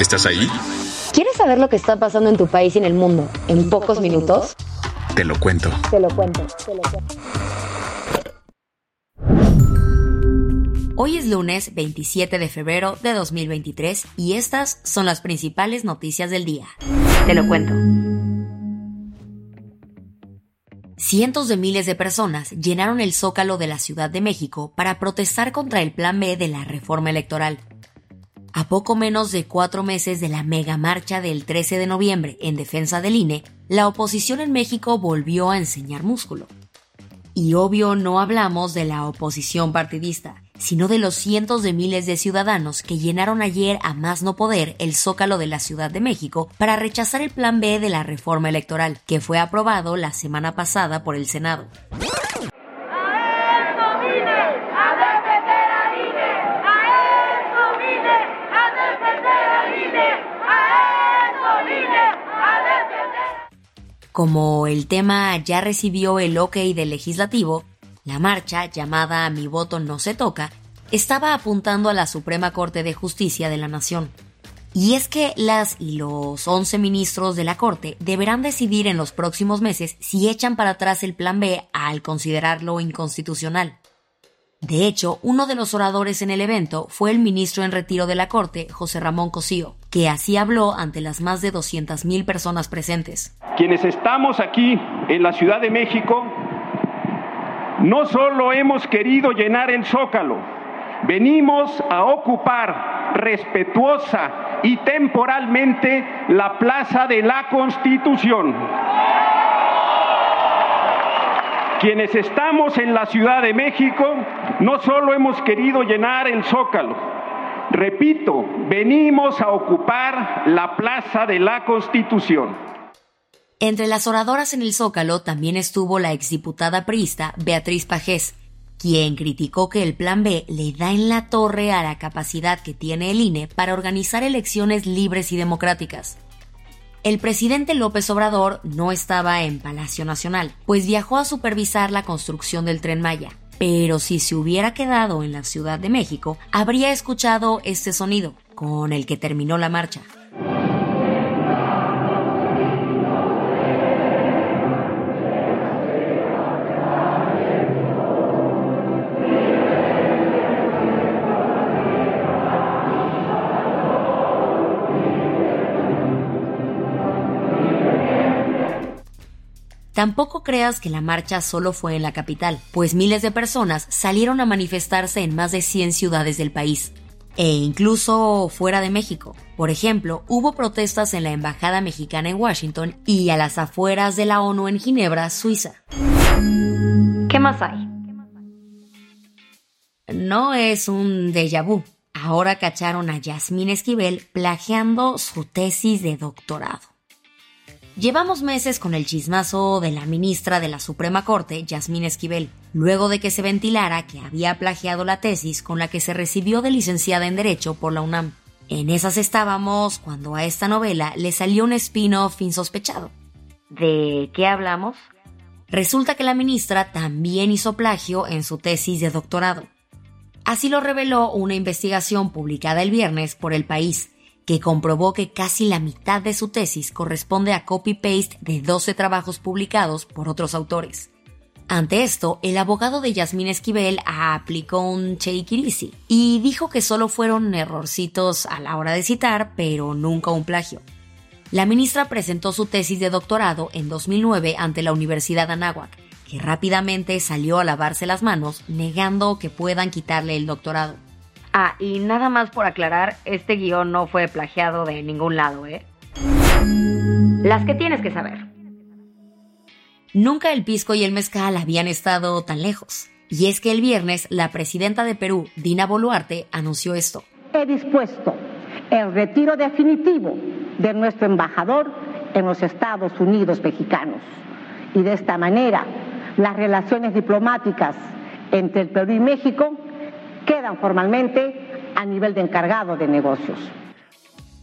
¿Estás ahí? ¿Quieres saber lo que está pasando en tu país y en el mundo en pocos minutos? Te lo cuento. Te lo cuento. Te lo cuento. Hoy es lunes 27 de febrero de 2023 y estas son las principales noticias del día. Te lo cuento. Cientos de miles de personas llenaron el zócalo de la Ciudad de México para protestar contra el Plan B de la reforma electoral. A poco menos de cuatro meses de la mega marcha del 13 de noviembre en defensa del INE, la oposición en México volvió a enseñar músculo. Y obvio no hablamos de la oposición partidista, sino de los cientos de miles de ciudadanos que llenaron ayer a más no poder el zócalo de la Ciudad de México para rechazar el plan B de la reforma electoral, que fue aprobado la semana pasada por el Senado. Como el tema ya recibió el ok del legislativo, la marcha, llamada Mi voto no se toca, estaba apuntando a la Suprema Corte de Justicia de la Nación. Y es que las y los 11 ministros de la Corte deberán decidir en los próximos meses si echan para atrás el Plan B al considerarlo inconstitucional. De hecho, uno de los oradores en el evento fue el ministro en retiro de la Corte, José Ramón Cosío, que así habló ante las más de 200.000 personas presentes. Quienes estamos aquí en la Ciudad de México, no solo hemos querido llenar el zócalo, venimos a ocupar respetuosa y temporalmente la Plaza de la Constitución. Quienes estamos en la Ciudad de México, no solo hemos querido llenar el zócalo, repito, venimos a ocupar la Plaza de la Constitución. Entre las oradoras en el Zócalo también estuvo la exdiputada priista Beatriz Pajés, quien criticó que el Plan B le da en la torre a la capacidad que tiene el INE para organizar elecciones libres y democráticas. El presidente López Obrador no estaba en Palacio Nacional, pues viajó a supervisar la construcción del tren Maya. Pero si se hubiera quedado en la Ciudad de México, habría escuchado este sonido, con el que terminó la marcha. Tampoco creas que la marcha solo fue en la capital, pues miles de personas salieron a manifestarse en más de 100 ciudades del país, e incluso fuera de México. Por ejemplo, hubo protestas en la Embajada Mexicana en Washington y a las afueras de la ONU en Ginebra, Suiza. ¿Qué más hay? No es un déjà vu. Ahora cacharon a Yasmín Esquivel plagiando su tesis de doctorado. Llevamos meses con el chismazo de la ministra de la Suprema Corte, Yasmín Esquivel, luego de que se ventilara que había plagiado la tesis con la que se recibió de licenciada en Derecho por la UNAM. En esas estábamos cuando a esta novela le salió un spin-off insospechado. ¿De qué hablamos? Resulta que la ministra también hizo plagio en su tesis de doctorado. Así lo reveló una investigación publicada el viernes por El País, que comprobó que casi la mitad de su tesis corresponde a copy-paste de 12 trabajos publicados por otros autores. Ante esto, el abogado de Yasmín Esquivel aplicó un shake it y dijo que solo fueron errorcitos a la hora de citar, pero nunca un plagio. La ministra presentó su tesis de doctorado en 2009 ante la Universidad Anáhuac, que rápidamente salió a lavarse las manos, negando que puedan quitarle el doctorado. Ah, y nada más por aclarar, este guion no fue plagiado de ningún lado, ¿eh? Las que tienes que saber. Nunca el pisco y el mezcal habían estado tan lejos. Y es que el viernes la presidenta de Perú, Dina Boluarte, anunció esto. He dispuesto el retiro definitivo de nuestro embajador en los Estados Unidos mexicanos. Y de esta manera, las relaciones diplomáticas entre el Perú y México quedan formalmente a nivel de encargado de negocios.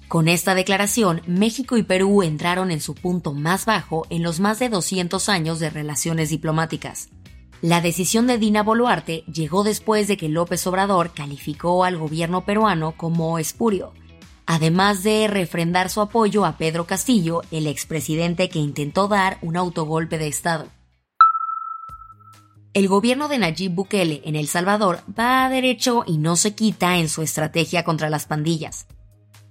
Con esta declaración, México y Perú entraron en su punto más bajo en los más de 200 años de relaciones diplomáticas. La decisión de Dina Boluarte llegó después de que López Obrador calificó al gobierno peruano como espurio, además de refrendar su apoyo a Pedro Castillo, el expresidente que intentó dar un autogolpe de Estado. El gobierno de Nayib Bukele en El Salvador va a derecho y no se quita en su estrategia contra las pandillas.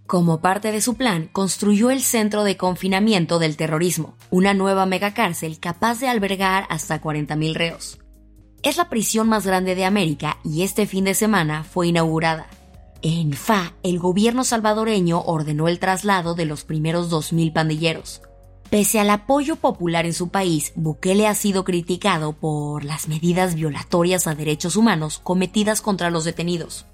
Como parte de su plan, construyó el Centro de Confinamiento del Terrorismo, una nueva megacárcel capaz de albergar hasta 40.000 reos. Es la prisión más grande de América y este fin de semana fue inaugurada. En FA, el gobierno salvadoreño ordenó el traslado de los primeros 2.000 pandilleros. Pese al apoyo popular en su país, Bukele ha sido criticado por las medidas violatorias a derechos humanos cometidas contra los detenidos.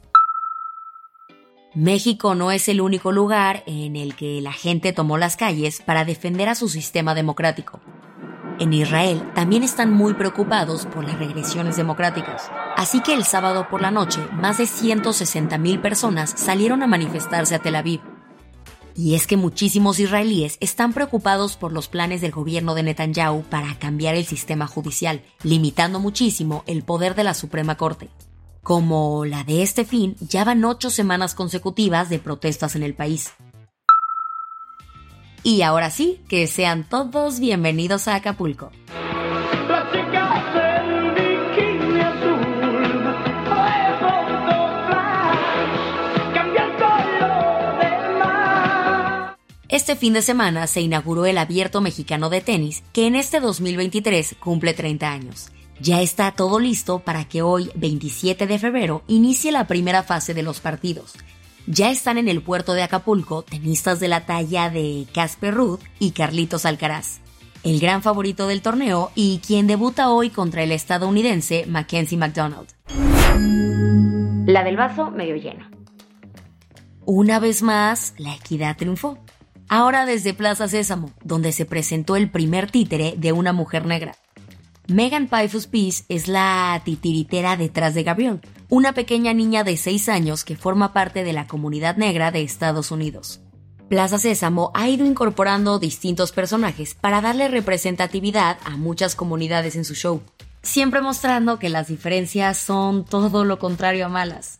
México no es el único lugar en el que la gente tomó las calles para defender a su sistema democrático. En Israel también están muy preocupados por las regresiones democráticas. Así que el sábado por la noche, más de 160.000 personas salieron a manifestarse a Tel Aviv. Y es que muchísimos israelíes están preocupados por los planes del gobierno de Netanyahu para cambiar el sistema judicial, limitando muchísimo el poder de la Suprema Corte. Como la de este fin, ya van ocho semanas consecutivas de protestas en el país. Y ahora sí, que sean todos bienvenidos a Acapulco. Este fin de semana se inauguró el Abierto Mexicano de Tenis, que en este 2023 cumple 30 años. Ya está todo listo para que hoy, 27 de febrero, inicie la primera fase de los partidos. Ya están en el puerto de Acapulco tenistas de la talla de Casper Ruth y Carlitos Alcaraz, el gran favorito del torneo y quien debuta hoy contra el estadounidense Mackenzie McDonald. La del vaso medio lleno. Una vez más, la equidad triunfó. Ahora desde Plaza Sésamo, donde se presentó el primer títere de una mujer negra. Megan Pifus Peace es la titiritera detrás de Gabriel, una pequeña niña de 6 años que forma parte de la comunidad negra de Estados Unidos. Plaza Sésamo ha ido incorporando distintos personajes para darle representatividad a muchas comunidades en su show, siempre mostrando que las diferencias son todo lo contrario a malas.